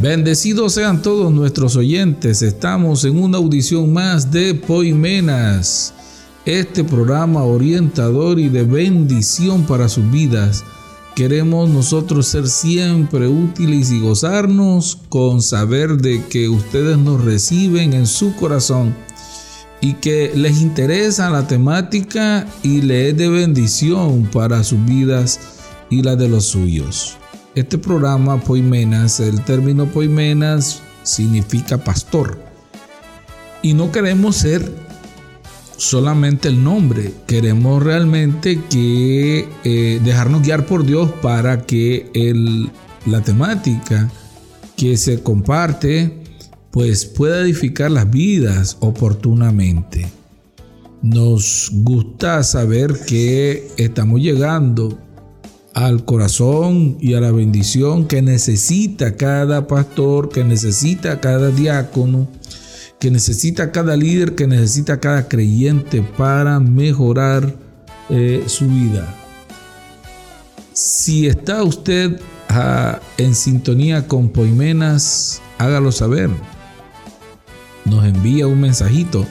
Bendecidos sean todos nuestros oyentes. Estamos en una audición más de Poimenas, este programa orientador y de bendición para sus vidas. Queremos nosotros ser siempre útiles y gozarnos con saber de que ustedes nos reciben en su corazón y que les interesa la temática y le es de bendición para sus vidas y la de los suyos. Este programa, Poimenas, el término Poimenas significa pastor. Y no queremos ser solamente el nombre, queremos realmente que eh, dejarnos guiar por Dios para que el, la temática que se comparte pues pueda edificar las vidas oportunamente. Nos gusta saber que estamos llegando al corazón y a la bendición que necesita cada pastor, que necesita cada diácono, que necesita cada líder, que necesita cada creyente para mejorar eh, su vida. Si está usted ah, en sintonía con Poimenas, hágalo saber. Nos envía un mensajito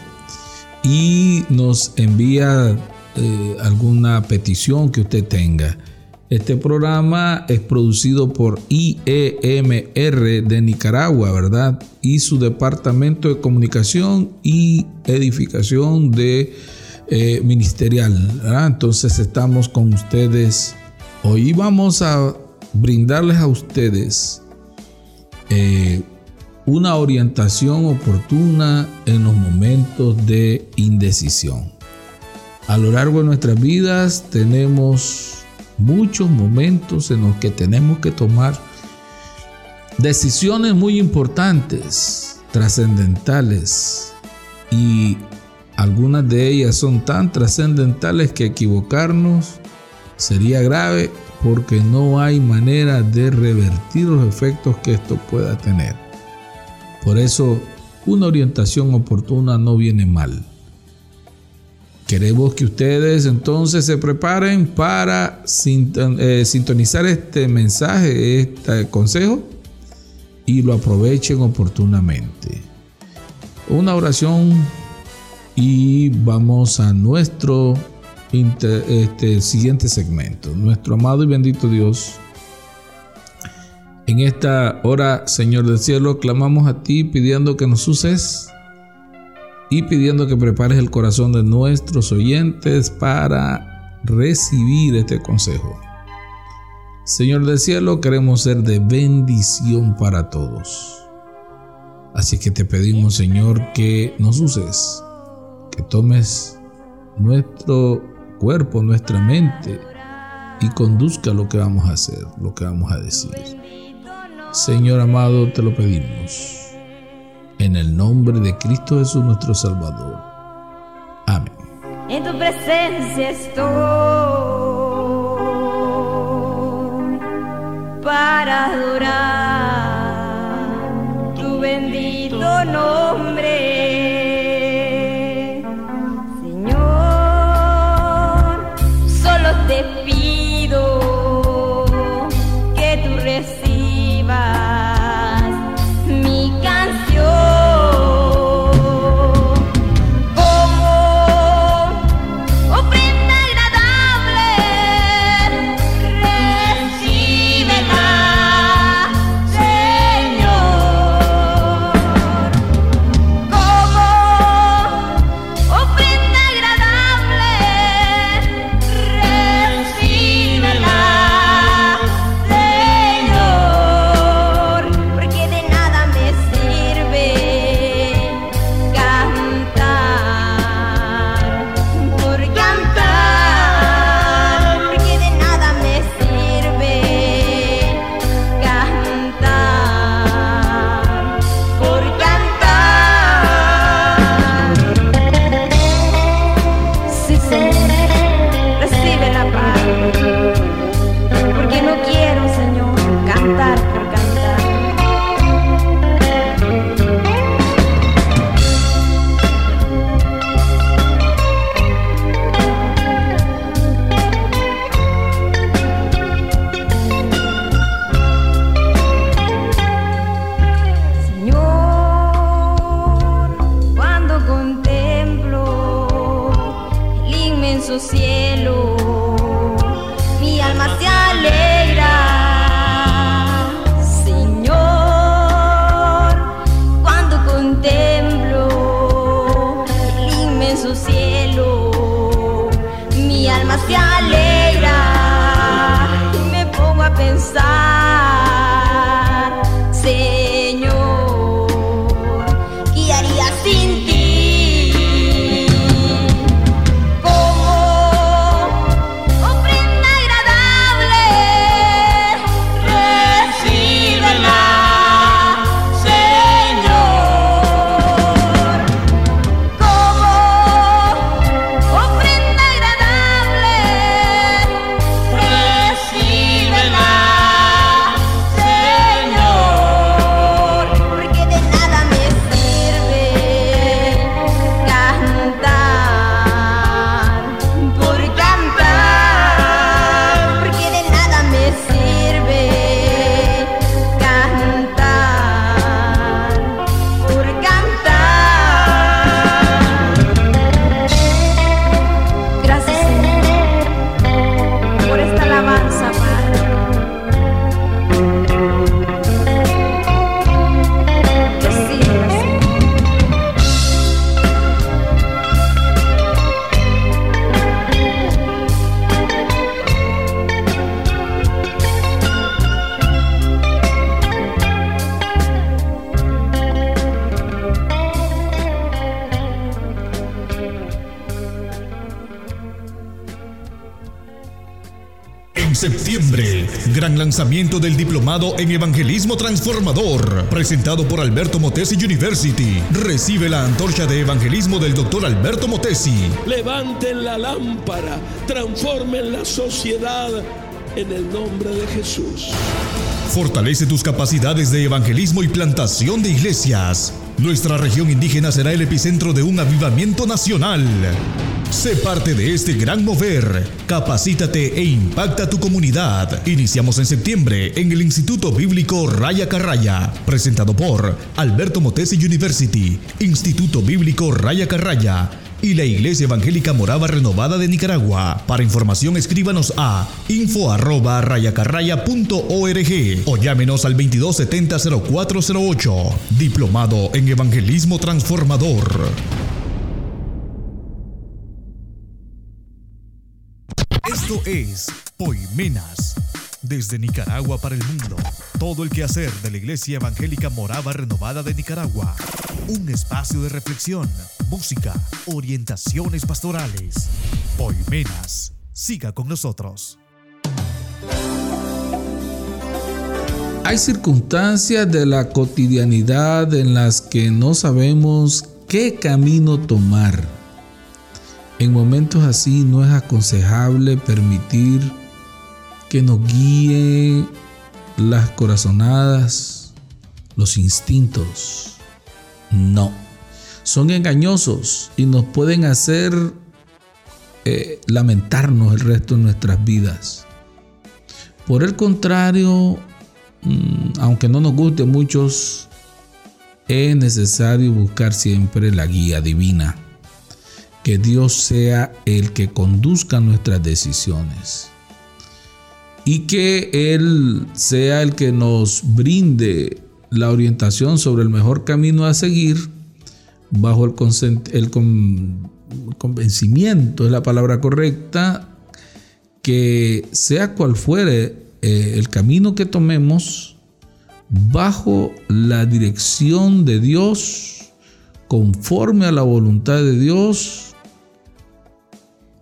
y nos envía eh, alguna petición que usted tenga. Este programa es producido por IEMR de Nicaragua, ¿verdad? Y su departamento de comunicación y edificación de eh, ministerial, ¿verdad? Entonces estamos con ustedes. Hoy vamos a brindarles a ustedes eh, una orientación oportuna en los momentos de indecisión. A lo largo de nuestras vidas tenemos muchos momentos en los que tenemos que tomar decisiones muy importantes, trascendentales, y algunas de ellas son tan trascendentales que equivocarnos sería grave porque no hay manera de revertir los efectos que esto pueda tener. Por eso, una orientación oportuna no viene mal. Queremos que ustedes entonces se preparen para eh, sintonizar este mensaje, este consejo y lo aprovechen oportunamente. Una oración y vamos a nuestro este, siguiente segmento. Nuestro amado y bendito Dios, en esta hora, Señor del cielo, clamamos a ti pidiendo que nos uses y pidiendo que prepares el corazón de nuestros oyentes para recibir este consejo. Señor del cielo, queremos ser de bendición para todos. Así que te pedimos, Señor, que nos uses, que tomes nuestro cuerpo, nuestra mente y conduzca lo que vamos a hacer, lo que vamos a decir. Señor amado, te lo pedimos en el nombre de Cristo Jesús nuestro Salvador. Amén. En tu presencia estoy gran lanzamiento del diplomado en Evangelismo Transformador, presentado por Alberto Motesi University. Recibe la antorcha de evangelismo del doctor Alberto Motesi. Levanten la lámpara, transformen la sociedad en el nombre de Jesús. Fortalece tus capacidades de evangelismo y plantación de iglesias. Nuestra región indígena será el epicentro de un avivamiento nacional. Sé parte de este gran mover. Capacítate e impacta tu comunidad. Iniciamos en septiembre en el Instituto Bíblico Raya Carraya, presentado por Alberto Motesi University, Instituto Bíblico Raya Carraya y la Iglesia Evangélica Morava Renovada de Nicaragua. Para información escríbanos a info arroba rayacarraya.org o llámenos al 2270-0408. Diplomado en Evangelismo Transformador. Esto es Poimenas. Desde Nicaragua para el mundo. Todo el quehacer de la Iglesia Evangélica Morava Renovada de Nicaragua. Un espacio de reflexión, música, orientaciones pastorales. Poimenas. Siga con nosotros. Hay circunstancias de la cotidianidad en las que no sabemos qué camino tomar. En momentos así no es aconsejable permitir que nos guíen las corazonadas, los instintos. No, son engañosos y nos pueden hacer eh, lamentarnos el resto de nuestras vidas. Por el contrario, mm, aunque no nos guste muchos, es necesario buscar siempre la guía divina. Que Dios sea el que conduzca nuestras decisiones y que Él sea el que nos brinde la orientación sobre el mejor camino a seguir bajo el, el convencimiento, es la palabra correcta, que sea cual fuere eh, el camino que tomemos, bajo la dirección de Dios, conforme a la voluntad de Dios,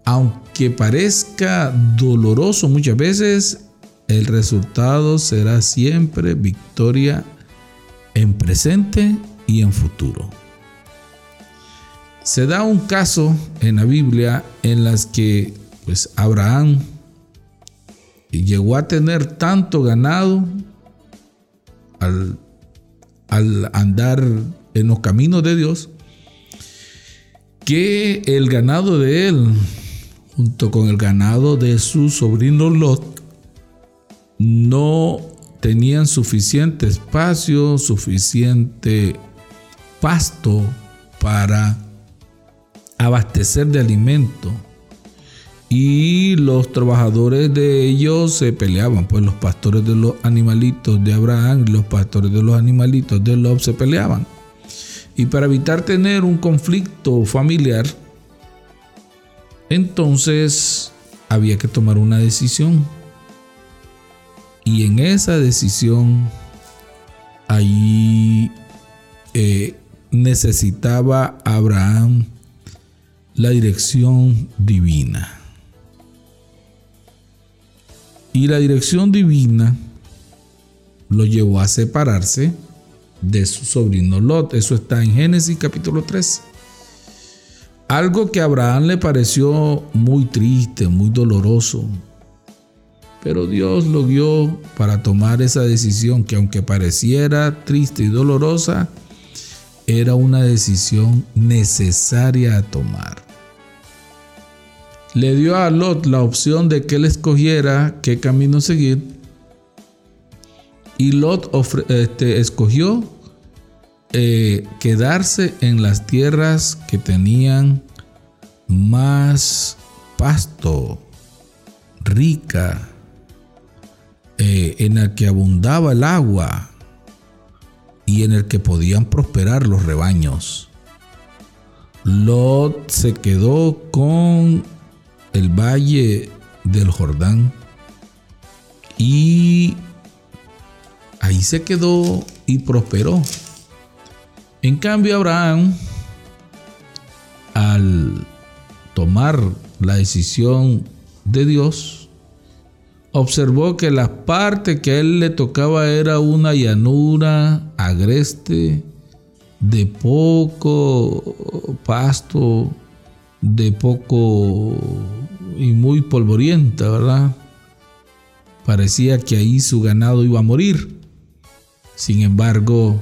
aunque parezca doloroso muchas veces, el resultado será siempre victoria en presente y en futuro. Se da un caso en la Biblia en las que pues Abraham llegó a tener tanto ganado al, al andar en los caminos de Dios que el ganado de él junto con el ganado de su sobrino Lot, no tenían suficiente espacio, suficiente pasto para abastecer de alimento. Y los trabajadores de ellos se peleaban, pues los pastores de los animalitos de Abraham y los pastores de los animalitos de Lot se peleaban. Y para evitar tener un conflicto familiar, entonces había que tomar una decisión. Y en esa decisión, ahí eh, necesitaba Abraham la dirección divina. Y la dirección divina lo llevó a separarse de su sobrino Lot. Eso está en Génesis capítulo 3. Algo que a Abraham le pareció muy triste, muy doloroso. Pero Dios lo guió para tomar esa decisión que aunque pareciera triste y dolorosa, era una decisión necesaria a tomar. Le dio a Lot la opción de que él escogiera qué camino seguir. Y Lot este, escogió eh, quedarse en las tierras que tenían más pasto, rica, eh, en el que abundaba el agua y en el que podían prosperar los rebaños. Lot se quedó con el valle del Jordán y ahí se quedó y prosperó. En cambio, Abraham, al tomar la decisión de Dios, observó que la parte que a él le tocaba era una llanura agreste, de poco pasto, de poco y muy polvorienta, ¿verdad? Parecía que ahí su ganado iba a morir. Sin embargo,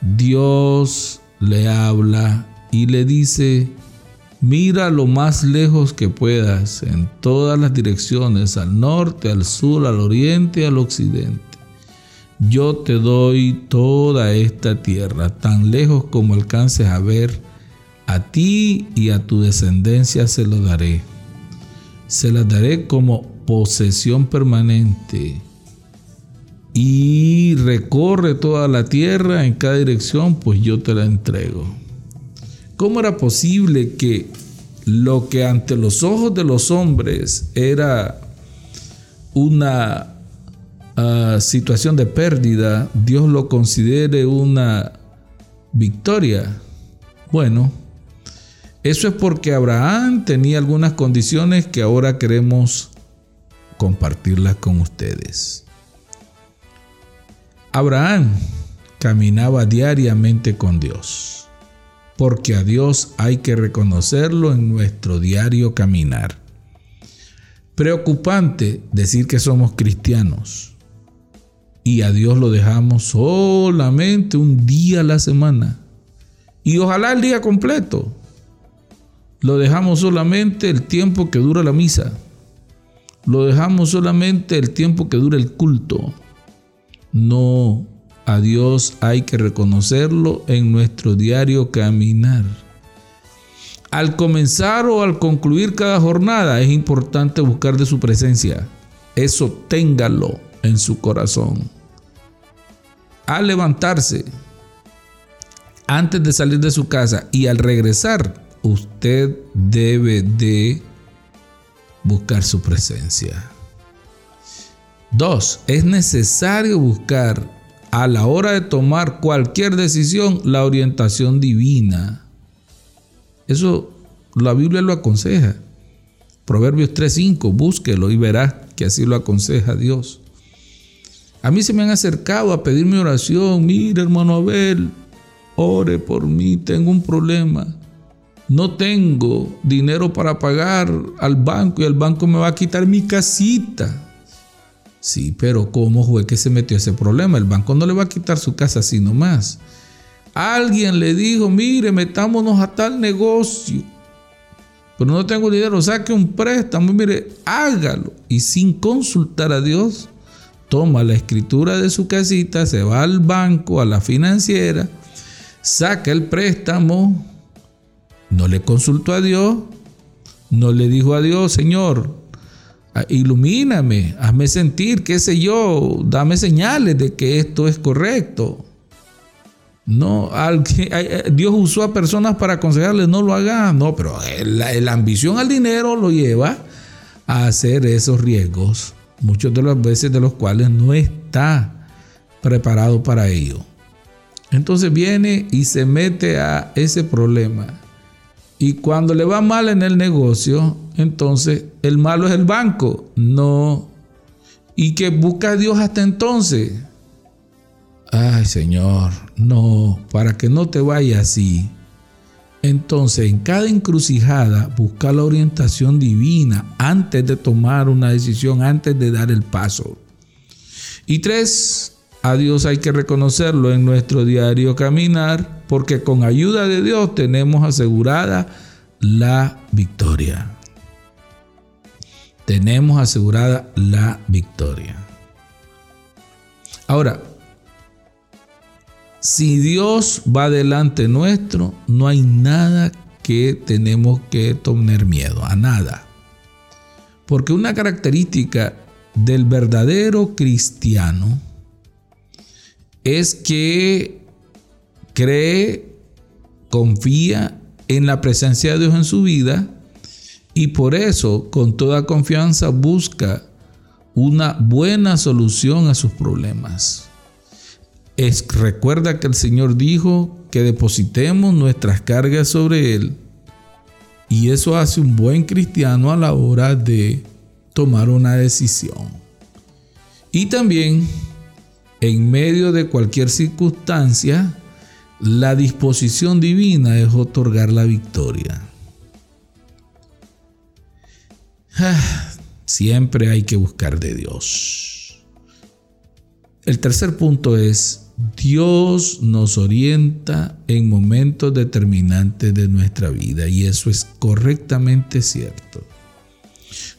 Dios le habla y le dice, mira lo más lejos que puedas, en todas las direcciones, al norte, al sur, al oriente, al occidente. Yo te doy toda esta tierra, tan lejos como alcances a ver, a ti y a tu descendencia se lo daré. Se la daré como posesión permanente. Y recorre toda la tierra en cada dirección, pues yo te la entrego. ¿Cómo era posible que lo que ante los ojos de los hombres era una uh, situación de pérdida, Dios lo considere una victoria? Bueno, eso es porque Abraham tenía algunas condiciones que ahora queremos compartirlas con ustedes. Abraham caminaba diariamente con Dios porque a Dios hay que reconocerlo en nuestro diario caminar. Preocupante decir que somos cristianos y a Dios lo dejamos solamente un día a la semana y ojalá el día completo. Lo dejamos solamente el tiempo que dura la misa. Lo dejamos solamente el tiempo que dura el culto. No a Dios hay que reconocerlo en nuestro diario caminar. Al comenzar o al concluir cada jornada es importante buscar de su presencia. Eso téngalo en su corazón. Al levantarse, antes de salir de su casa y al regresar, usted debe de buscar su presencia. Dos, es necesario buscar a la hora de tomar cualquier decisión la orientación divina. Eso la Biblia lo aconseja. Proverbios 3:5, búsquelo y verá que así lo aconseja Dios. A mí se me han acercado a pedirme oración. Mira, hermano Abel, ore por mí, tengo un problema. No tengo dinero para pagar al banco y el banco me va a quitar mi casita. Sí, pero ¿cómo fue que se metió ese problema? El banco no le va a quitar su casa así nomás. Alguien le dijo, mire, metámonos a tal negocio. Pero no tengo dinero, saque un préstamo, mire, hágalo. Y sin consultar a Dios, toma la escritura de su casita, se va al banco, a la financiera, saca el préstamo, no le consultó a Dios, no le dijo a Dios, Señor, ilumíname, hazme sentir, qué sé yo, dame señales de que esto es correcto. No, Dios usó a personas para aconsejarles no lo hagan, no, pero la, la, ambición al dinero lo lleva a hacer esos riesgos, muchos de las veces de los cuales no está preparado para ello. Entonces viene y se mete a ese problema. Y cuando le va mal en el negocio, entonces el malo es el banco. No. Y que busca a Dios hasta entonces. Ay, Señor, no, para que no te vaya así. Entonces, en cada encrucijada, busca la orientación divina antes de tomar una decisión, antes de dar el paso. Y tres, a Dios hay que reconocerlo en nuestro diario caminar, porque con ayuda de Dios tenemos asegurada la victoria tenemos asegurada la victoria. Ahora, si Dios va delante nuestro, no hay nada que tenemos que tener miedo, a nada. Porque una característica del verdadero cristiano es que cree, confía en la presencia de Dios en su vida y por eso con toda confianza busca una buena solución a sus problemas. Es, recuerda que el Señor dijo que depositemos nuestras cargas sobre Él. Y eso hace un buen cristiano a la hora de tomar una decisión. Y también, en medio de cualquier circunstancia, la disposición divina es otorgar la victoria. Siempre hay que buscar de Dios. El tercer punto es, Dios nos orienta en momentos determinantes de nuestra vida y eso es correctamente cierto.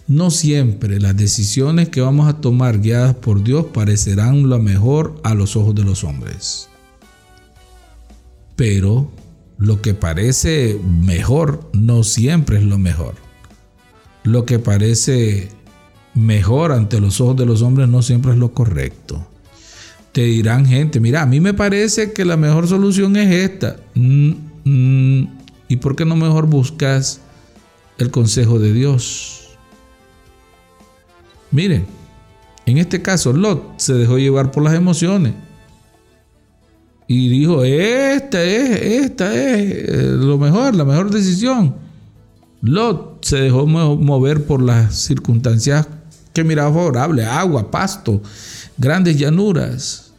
No siempre las decisiones que vamos a tomar guiadas por Dios parecerán lo mejor a los ojos de los hombres. Pero lo que parece mejor no siempre es lo mejor. Lo que parece mejor ante los ojos de los hombres no siempre es lo correcto. Te dirán gente, mira, a mí me parece que la mejor solución es esta. Mm, mm, ¿Y por qué no mejor buscas el consejo de Dios? Miren, en este caso Lot se dejó llevar por las emociones. Y dijo, esta es, esta es eh, lo mejor, la mejor decisión. Lot se dejó mover por las circunstancias que miraba favorable, agua, pasto, grandes llanuras.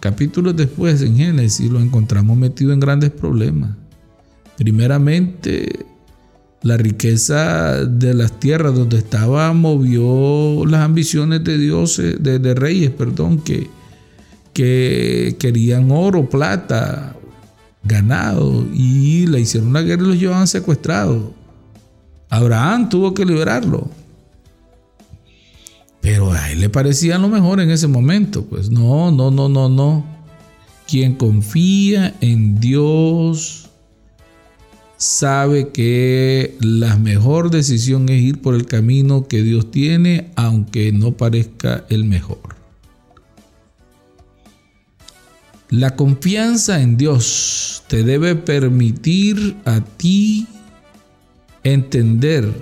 Capítulos después en Génesis lo encontramos metido en grandes problemas. Primeramente la riqueza de las tierras donde estaba movió las ambiciones de dioses, de, reyes, perdón, que, que querían oro, plata, ganado y le hicieron una guerra y los llevaban secuestrados. Abraham tuvo que liberarlo. Pero a él le parecía lo mejor en ese momento. Pues no, no, no, no, no. Quien confía en Dios sabe que la mejor decisión es ir por el camino que Dios tiene, aunque no parezca el mejor. La confianza en Dios te debe permitir a ti entender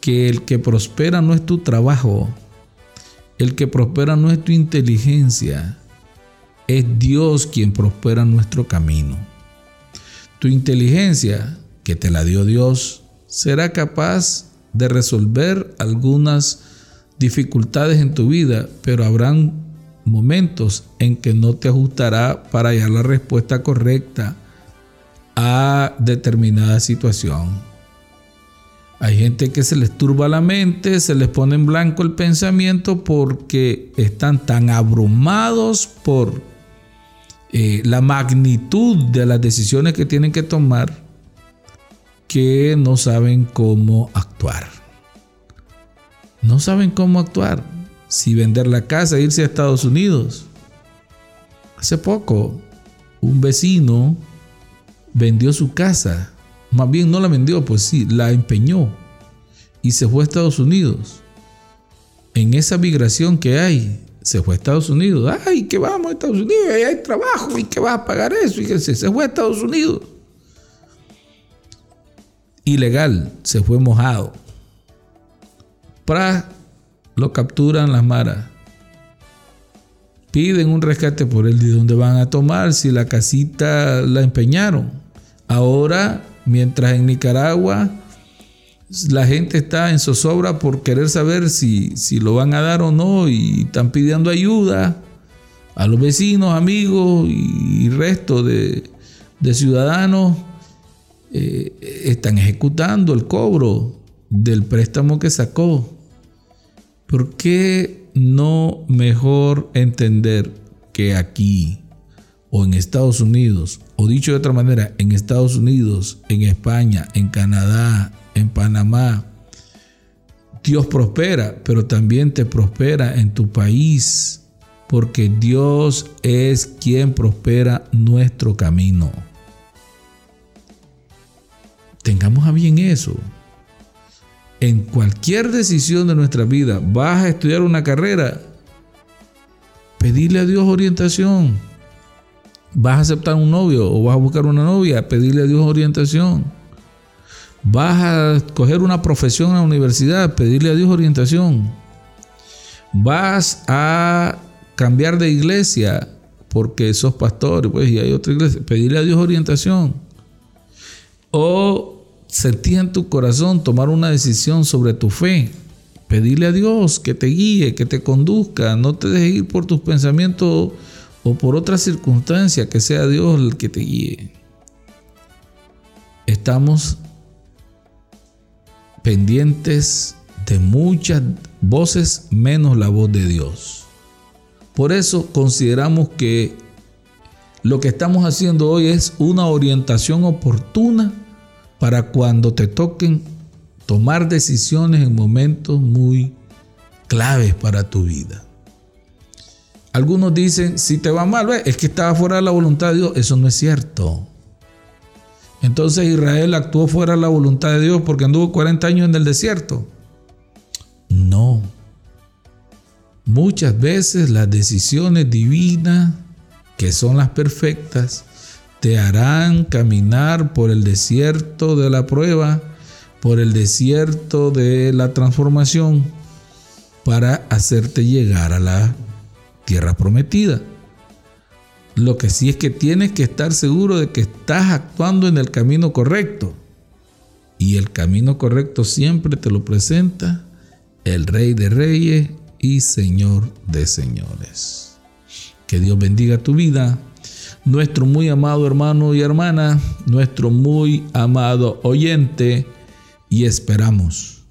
que el que prospera no es tu trabajo, el que prospera no es tu inteligencia, es Dios quien prospera nuestro camino. Tu inteligencia, que te la dio Dios, será capaz de resolver algunas dificultades en tu vida, pero habrán momentos en que no te ajustará para hallar la respuesta correcta a determinada situación. Hay gente que se les turba la mente, se les pone en blanco el pensamiento porque están tan abrumados por eh, la magnitud de las decisiones que tienen que tomar que no saben cómo actuar. No saben cómo actuar. Si vender la casa irse a Estados Unidos. Hace poco, un vecino vendió su casa. Más bien no la vendió, pues sí, la empeñó. Y se fue a Estados Unidos. En esa migración que hay se fue a Estados Unidos. Ay, que vamos a Estados Unidos, ahí hay trabajo, y que va a pagar eso. Y que se, fue a Estados Unidos. Ilegal, se fue mojado. Para lo capturan las maras. Piden un rescate por él. ¿De dónde van a tomar si la casita la empeñaron? Ahora, mientras en Nicaragua la gente está en zozobra por querer saber si, si lo van a dar o no y están pidiendo ayuda a los vecinos, amigos y resto de, ciudadanos. Eh, están ejecutando el cobro del préstamo que sacó. ¿Por qué no mejor entender que aquí o en Estados Unidos, o dicho de otra manera, en Estados Unidos, en España, en Canadá, en Panamá, Dios prospera, pero también te prospera en tu país, porque Dios es quien prospera nuestro camino. Tengamos a bien eso. En cualquier decisión de nuestra vida, vas a estudiar una carrera, pedirle a Dios orientación. Vas a aceptar un novio o vas a buscar una novia, pedirle a Dios orientación Vas a coger una profesión en la universidad, pedirle a Dios orientación. Vas a cambiar de iglesia porque sos pastor pues, y hay otra iglesia, pedirle a Dios orientación. O sentís en tu corazón tomar una decisión sobre tu fe, pedirle a Dios que te guíe, que te conduzca, no te dejes ir por tus pensamientos o por otra circunstancia, que sea Dios el que te guíe. Estamos pendientes de muchas voces menos la voz de Dios. Por eso consideramos que lo que estamos haciendo hoy es una orientación oportuna para cuando te toquen tomar decisiones en momentos muy claves para tu vida. Algunos dicen, si te va mal, es que estaba fuera de la voluntad de Dios. Eso no es cierto. Entonces Israel actuó fuera de la voluntad de Dios porque anduvo 40 años en el desierto. No. Muchas veces las decisiones divinas, que son las perfectas, te harán caminar por el desierto de la prueba, por el desierto de la transformación, para hacerte llegar a la tierra prometida. Lo que sí es que tienes que estar seguro de que estás actuando en el camino correcto. Y el camino correcto siempre te lo presenta el Rey de Reyes y Señor de Señores. Que Dios bendiga tu vida. Nuestro muy amado hermano y hermana, nuestro muy amado oyente, y esperamos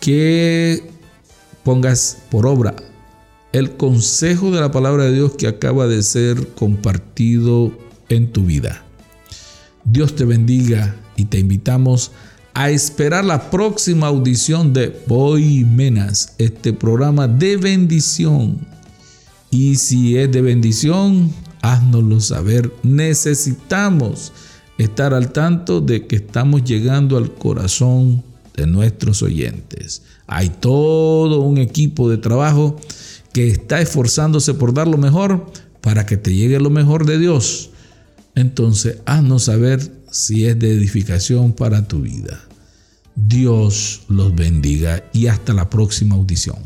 que pongas por obra el consejo de la palabra de Dios que acaba de ser compartido en tu vida. Dios te bendiga y te invitamos a esperar la próxima audición de Boy Menas, este programa de bendición. Y si es de bendición, haznoslo saber. Necesitamos estar al tanto de que estamos llegando al corazón de nuestros oyentes. Hay todo un equipo de trabajo que está esforzándose por dar lo mejor para que te llegue lo mejor de Dios. Entonces, haznos saber si es de edificación para tu vida. Dios los bendiga y hasta la próxima audición.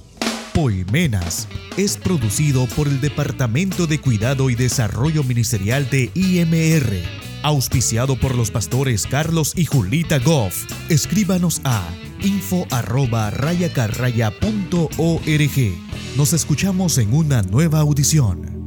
Poimenas es producido por el Departamento de Cuidado y Desarrollo Ministerial de IMR, auspiciado por los pastores Carlos y Julita Goff. Escríbanos a info. Nos escuchamos en una nueva audición.